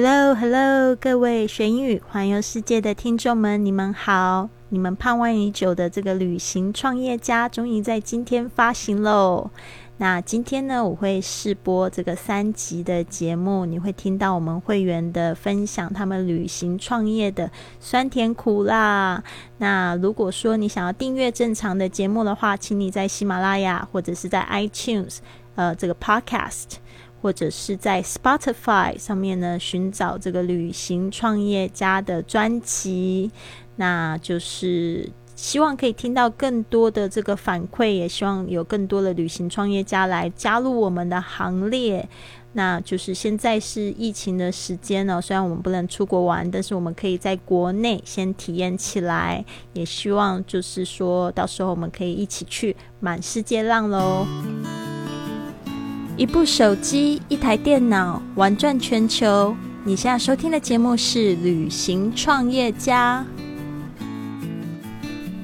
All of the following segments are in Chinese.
Hello，Hello，各位学英语环游世界的听众们，你们好！你们盼望已久的这个旅行创业家，终于在今天发行喽。那今天呢，我会试播这个三集的节目，你会听到我们会员的分享，他们旅行创业的酸甜苦辣。那如果说你想要订阅正常的节目的话，请你在喜马拉雅或者是在 iTunes，呃，这个 Podcast。或者是在 Spotify 上面呢，寻找这个旅行创业家的专辑，那就是希望可以听到更多的这个反馈，也希望有更多的旅行创业家来加入我们的行列。那就是现在是疫情的时间呢，虽然我们不能出国玩，但是我们可以在国内先体验起来，也希望就是说到时候我们可以一起去满世界浪喽。一部手机，一台电脑，玩转全球。你现在收听的节目是《旅行创业家》。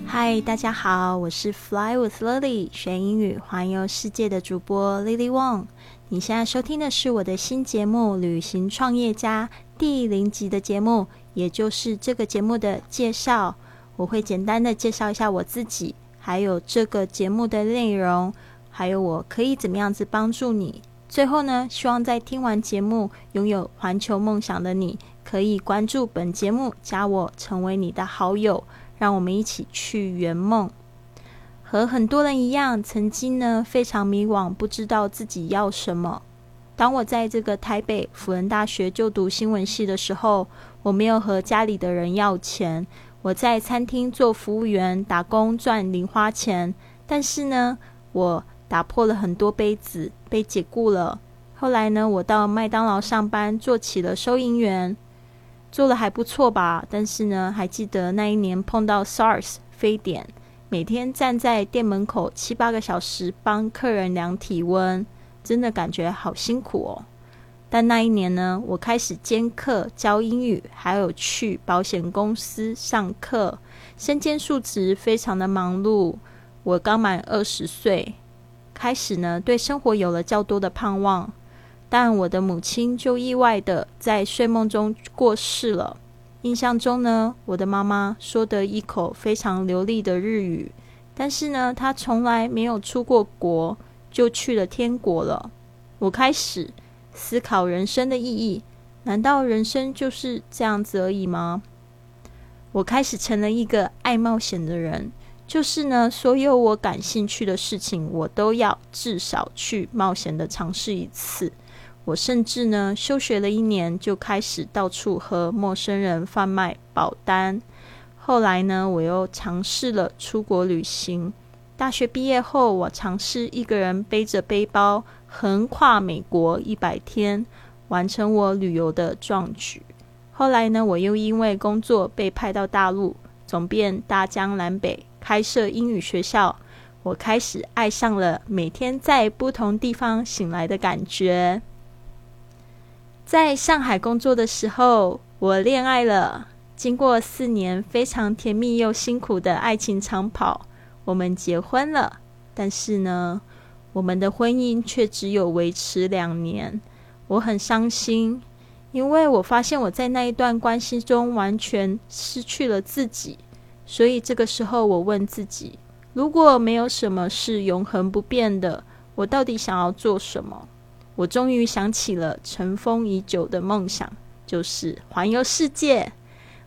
嗨，大家好，我是 Fly with Lily，学英语环游世界的主播 Lily Wong。你现在收听的是我的新节目《旅行创业家》第零集的节目，也就是这个节目的介绍。我会简单的介绍一下我自己，还有这个节目的内容。还有我可以怎么样子帮助你？最后呢，希望在听完节目拥有环球梦想的你，可以关注本节目，加我成为你的好友，让我们一起去圆梦。和很多人一样，曾经呢非常迷惘，不知道自己要什么。当我在这个台北辅仁大学就读新闻系的时候，我没有和家里的人要钱，我在餐厅做服务员打工赚零花钱，但是呢，我。打破了很多杯子，被解雇了。后来呢，我到麦当劳上班，做起了收银员，做的还不错吧。但是呢，还记得那一年碰到 SARS 非典，每天站在店门口七八个小时帮客人量体温，真的感觉好辛苦哦。但那一年呢，我开始兼课教英语，还有去保险公司上课，身兼数职，非常的忙碌。我刚满二十岁。开始呢，对生活有了较多的盼望，但我的母亲就意外的在睡梦中过世了。印象中呢，我的妈妈说得一口非常流利的日语，但是呢，她从来没有出过国，就去了天国了。我开始思考人生的意义，难道人生就是这样子而已吗？我开始成了一个爱冒险的人。就是呢，所有我感兴趣的事情，我都要至少去冒险的尝试一次。我甚至呢，休学了一年，就开始到处和陌生人贩卖保单。后来呢，我又尝试了出国旅行。大学毕业后，我尝试一个人背着背包横跨美国一百天，完成我旅游的壮举。后来呢，我又因为工作被派到大陆，走遍大江南北。开设英语学校，我开始爱上了每天在不同地方醒来的感觉。在上海工作的时候，我恋爱了。经过四年非常甜蜜又辛苦的爱情长跑，我们结婚了。但是呢，我们的婚姻却只有维持两年。我很伤心，因为我发现我在那一段关系中完全失去了自己。所以这个时候，我问自己：如果没有什么是永恒不变的，我到底想要做什么？我终于想起了尘封已久的梦想，就是环游世界。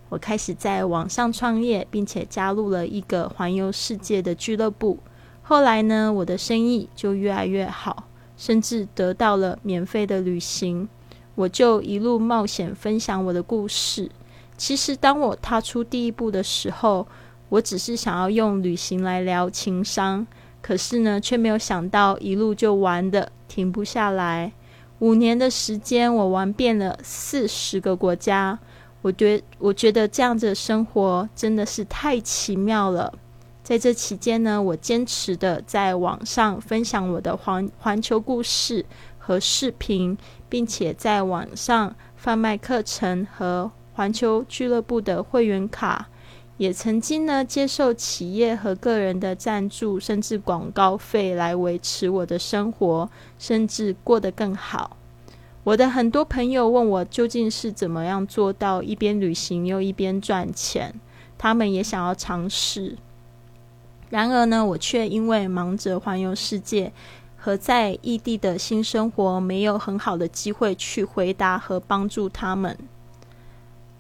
我开始在网上创业，并且加入了一个环游世界的俱乐部。后来呢，我的生意就越来越好，甚至得到了免费的旅行。我就一路冒险，分享我的故事。其实，当我踏出第一步的时候，我只是想要用旅行来聊情商，可是呢，却没有想到一路就玩的停不下来。五年的时间，我玩遍了四十个国家。我觉我觉得这样子的生活真的是太奇妙了。在这期间呢，我坚持的在网上分享我的环环球故事和视频，并且在网上贩卖课程和。环球俱乐部的会员卡，也曾经呢接受企业和个人的赞助，甚至广告费来维持我的生活，甚至过得更好。我的很多朋友问我究竟是怎么样做到一边旅行又一边赚钱，他们也想要尝试。然而呢，我却因为忙着环游世界和在异地的新生活，没有很好的机会去回答和帮助他们。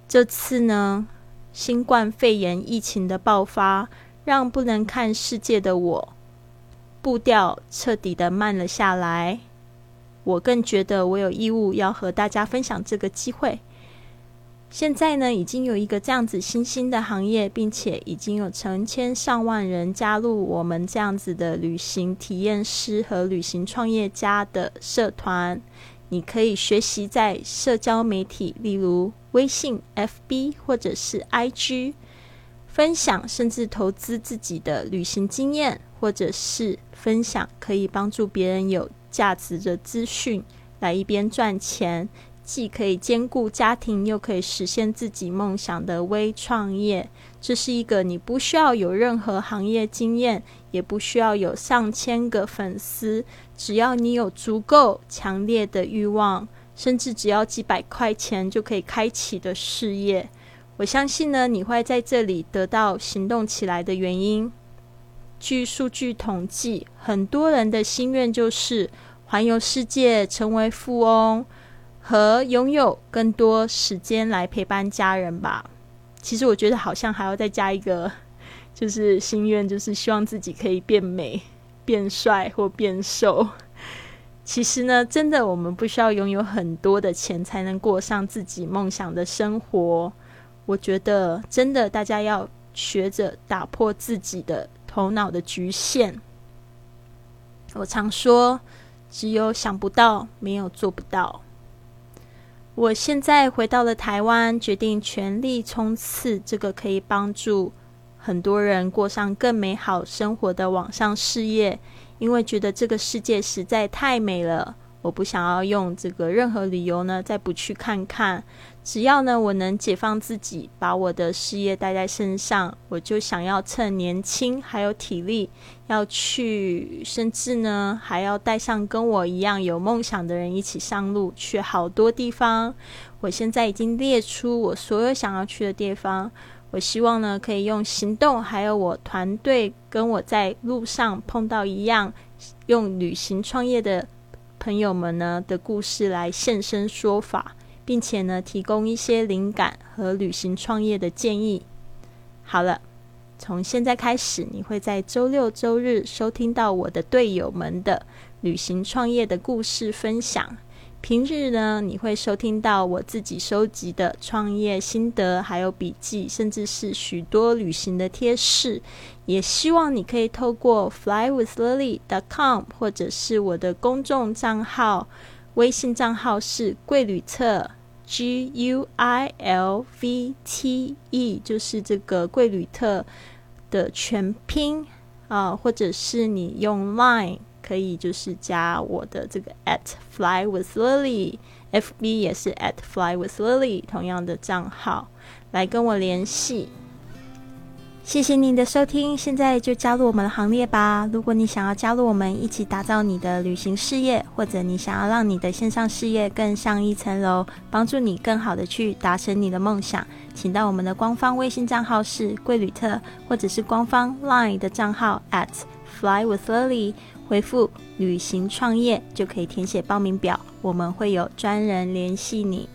这次呢，新冠肺炎疫情的爆发，让不能看世界的我步调彻底的慢了下来。我更觉得我有义务要和大家分享这个机会。现在呢，已经有一个这样子新兴的行业，并且已经有成千上万人加入我们这样子的旅行体验师和旅行创业家的社团。你可以学习在社交媒体，例如微信、FB 或者是 IG，分享甚至投资自己的旅行经验，或者是分享可以帮助别人有。价值的资讯来一边赚钱，既可以兼顾家庭，又可以实现自己梦想的微创业。这是一个你不需要有任何行业经验，也不需要有上千个粉丝，只要你有足够强烈的欲望，甚至只要几百块钱就可以开启的事业。我相信呢，你会在这里得到行动起来的原因。据数据统计，很多人的心愿就是。环游世界，成为富翁，和拥有更多时间来陪伴家人吧。其实我觉得好像还要再加一个，就是心愿，就是希望自己可以变美、变帅或变瘦。其实呢，真的我们不需要拥有很多的钱才能过上自己梦想的生活。我觉得真的，大家要学着打破自己的头脑的局限。我常说。只有想不到，没有做不到。我现在回到了台湾，决定全力冲刺这个可以帮助很多人过上更美好生活的网上事业，因为觉得这个世界实在太美了。我不想要用这个任何理由呢，再不去看看。只要呢，我能解放自己，把我的事业带在身上，我就想要趁年轻还有体力，要去，甚至呢，还要带上跟我一样有梦想的人一起上路，去好多地方。我现在已经列出我所有想要去的地方。我希望呢，可以用行动，还有我团队跟我在路上碰到一样，用旅行创业的朋友们呢的故事来现身说法。并且呢，提供一些灵感和旅行创业的建议。好了，从现在开始，你会在周六周日收听到我的队友们的旅行创业的故事分享。平日呢，你会收听到我自己收集的创业心得，还有笔记，甚至是许多旅行的贴士。也希望你可以透过 flywithlily.com 或者是我的公众账号，微信账号是贵旅册。G U I L V T E 就是这个贵旅特的全拼啊，或者是你用 Line 可以就是加我的这个 at fly with Lily，F B 也是 at fly with Lily 同样的账号来跟我联系。谢谢您的收听，现在就加入我们的行列吧！如果你想要加入我们一起打造你的旅行事业，或者你想要让你的线上事业更上一层楼，帮助你更好的去达成你的梦想，请到我们的官方微信账号是贵旅特，或者是官方 LINE 的账号 at fly with Lily，回复旅行创业就可以填写报名表，我们会有专人联系你。